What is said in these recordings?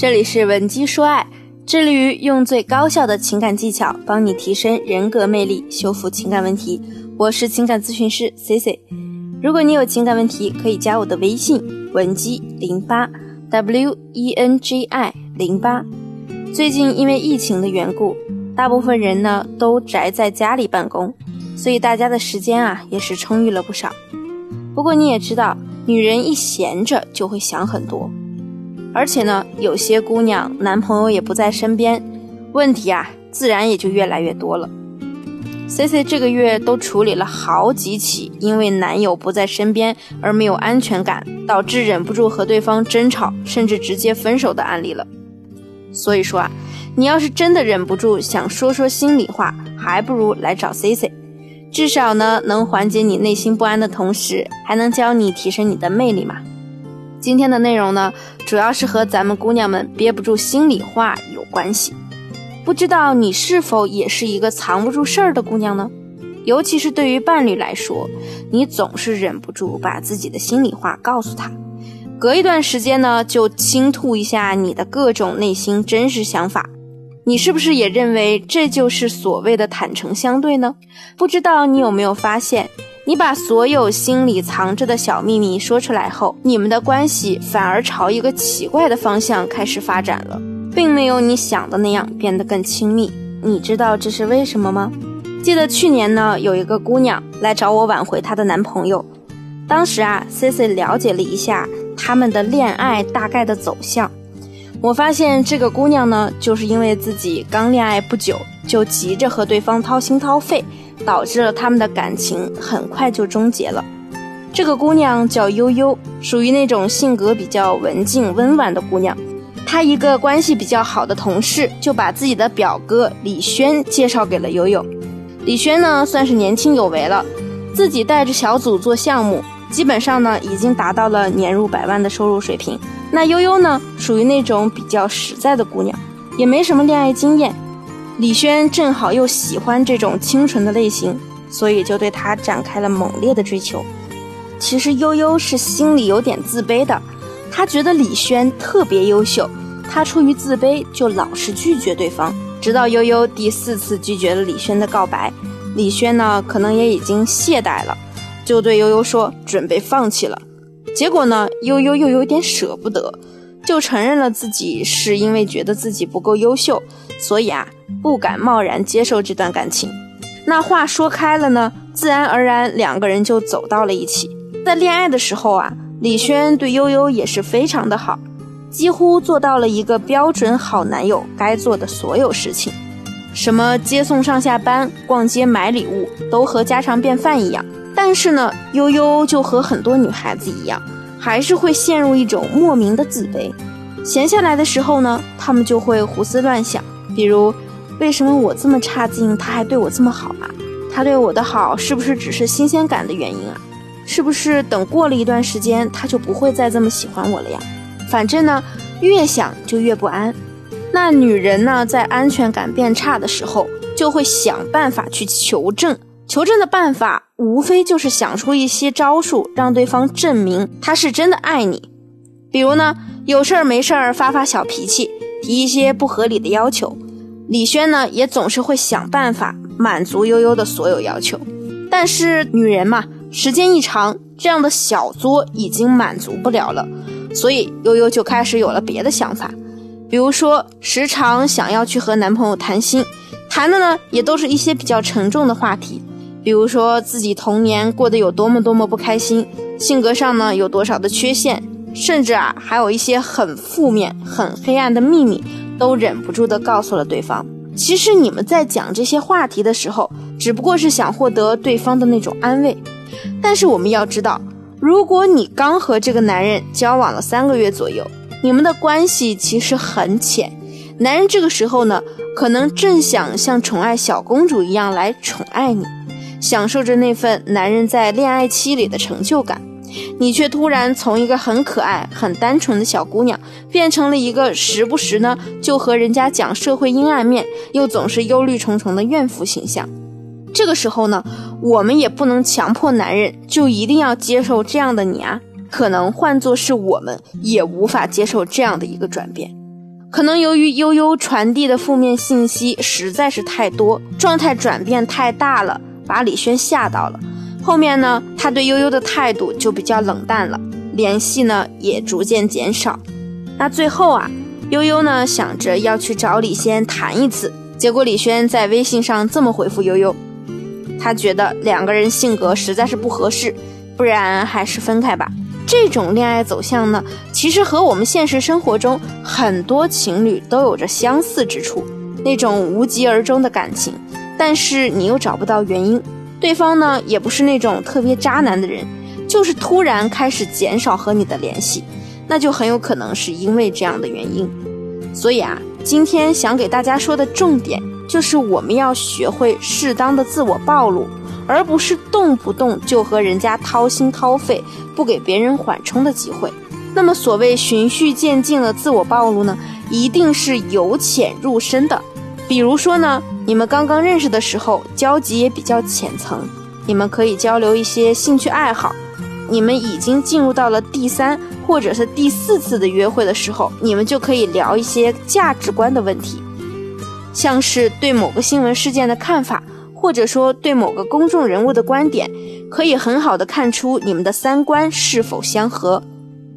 这里是文姬说爱，致力于用最高效的情感技巧帮你提升人格魅力，修复情感问题。我是情感咨询师 C C。如果你有情感问题，可以加我的微信文姬零八 W E N G I 零八。最近因为疫情的缘故，大部分人呢都宅在家里办公，所以大家的时间啊也是充裕了不少。不过你也知道，女人一闲着就会想很多。而且呢，有些姑娘男朋友也不在身边，问题啊，自然也就越来越多了。C C 这个月都处理了好几起因为男友不在身边而没有安全感，导致忍不住和对方争吵，甚至直接分手的案例了。所以说啊，你要是真的忍不住想说说心里话，还不如来找 C C，至少呢能缓解你内心不安的同时，还能教你提升你的魅力嘛。今天的内容呢，主要是和咱们姑娘们憋不住心里话有关系。不知道你是否也是一个藏不住事儿的姑娘呢？尤其是对于伴侣来说，你总是忍不住把自己的心里话告诉他，隔一段时间呢，就倾吐一下你的各种内心真实想法。你是不是也认为这就是所谓的坦诚相对呢？不知道你有没有发现？你把所有心里藏着的小秘密说出来后，你们的关系反而朝一个奇怪的方向开始发展了，并没有你想的那样变得更亲密。你知道这是为什么吗？记得去年呢，有一个姑娘来找我挽回她的男朋友，当时啊，C C 了解了一下他们的恋爱大概的走向，我发现这个姑娘呢，就是因为自己刚恋爱不久，就急着和对方掏心掏肺。导致了他们的感情很快就终结了。这个姑娘叫悠悠，属于那种性格比较文静温婉的姑娘。她一个关系比较好的同事就把自己的表哥李轩介绍给了悠悠。李轩呢算是年轻有为了，自己带着小组做项目，基本上呢已经达到了年入百万的收入水平。那悠悠呢属于那种比较实在的姑娘，也没什么恋爱经验。李轩正好又喜欢这种清纯的类型，所以就对他展开了猛烈的追求。其实悠悠是心里有点自卑的，他觉得李轩特别优秀，他出于自卑就老是拒绝对方。直到悠悠第四次拒绝了李轩的告白，李轩呢可能也已经懈怠了，就对悠悠说准备放弃了。结果呢，悠悠又有点舍不得，就承认了自己是因为觉得自己不够优秀，所以啊。不敢贸然接受这段感情，那话说开了呢，自然而然两个人就走到了一起。在恋爱的时候啊，李轩对悠悠也是非常的好，几乎做到了一个标准好男友该做的所有事情，什么接送上下班、逛街买礼物，都和家常便饭一样。但是呢，悠悠就和很多女孩子一样，还是会陷入一种莫名的自卑。闲下来的时候呢，他们就会胡思乱想，比如。为什么我这么差劲，他还对我这么好啊？他对我的好是不是只是新鲜感的原因啊？是不是等过了一段时间，他就不会再这么喜欢我了呀？反正呢，越想就越不安。那女人呢，在安全感变差的时候，就会想办法去求证。求证的办法，无非就是想出一些招数，让对方证明他是真的爱你。比如呢，有事儿没事儿发发小脾气，提一些不合理的要求。李轩呢，也总是会想办法满足悠悠的所有要求，但是女人嘛，时间一长，这样的小作已经满足不了了，所以悠悠就开始有了别的想法，比如说时常想要去和男朋友谈心，谈的呢也都是一些比较沉重的话题，比如说自己童年过得有多么多么不开心，性格上呢有多少的缺陷，甚至啊还有一些很负面、很黑暗的秘密。都忍不住的告诉了对方。其实你们在讲这些话题的时候，只不过是想获得对方的那种安慰。但是我们要知道，如果你刚和这个男人交往了三个月左右，你们的关系其实很浅，男人这个时候呢，可能正想像宠爱小公主一样来宠爱你，享受着那份男人在恋爱期里的成就感。你却突然从一个很可爱、很单纯的小姑娘，变成了一个时不时呢就和人家讲社会阴暗面，又总是忧虑重重的怨妇形象。这个时候呢，我们也不能强迫男人就一定要接受这样的你啊。可能换作是我们，也无法接受这样的一个转变。可能由于悠悠传递的负面信息实在是太多，状态转变太大了，把李轩吓到了。后面呢，他对悠悠的态度就比较冷淡了，联系呢也逐渐减少。那最后啊，悠悠呢想着要去找李轩谈一次，结果李轩在微信上这么回复悠悠，他觉得两个人性格实在是不合适，不然还是分开吧。这种恋爱走向呢，其实和我们现实生活中很多情侣都有着相似之处，那种无疾而终的感情，但是你又找不到原因，对方呢也不是那种特别渣男的人，就是突然开始减少和你的联系，那就很有可能是因为这样的原因。所以啊，今天想给大家说的重点就是我们要学会适当的自我暴露。而不是动不动就和人家掏心掏肺，不给别人缓冲的机会。那么，所谓循序渐进的自我暴露呢，一定是由浅入深的。比如说呢，你们刚刚认识的时候，交集也比较浅层，你们可以交流一些兴趣爱好。你们已经进入到了第三或者是第四次的约会的时候，你们就可以聊一些价值观的问题，像是对某个新闻事件的看法。或者说对某个公众人物的观点，可以很好的看出你们的三观是否相合。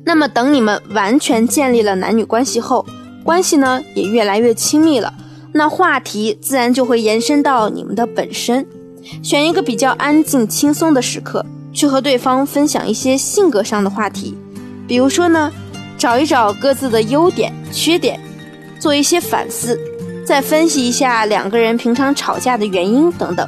那么等你们完全建立了男女关系后，关系呢也越来越亲密了，那话题自然就会延伸到你们的本身。选一个比较安静轻松的时刻，去和对方分享一些性格上的话题，比如说呢，找一找各自的优点、缺点，做一些反思。再分析一下两个人平常吵架的原因等等，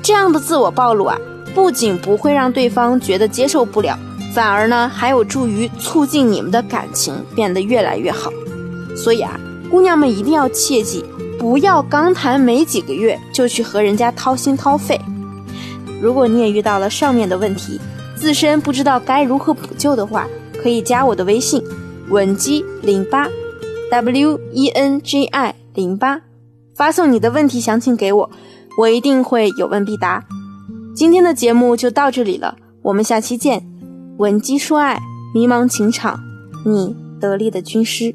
这样的自我暴露啊，不仅不会让对方觉得接受不了，反而呢还有助于促进你们的感情变得越来越好。所以啊，姑娘们一定要切记，不要刚谈没几个月就去和人家掏心掏肺。如果你也遇到了上面的问题，自身不知道该如何补救的话，可以加我的微信，文姬零八，W E N J I。零八，发送你的问题详情给我，我一定会有问必答。今天的节目就到这里了，我们下期见。吻姬说爱，迷茫情场，你得力的军师。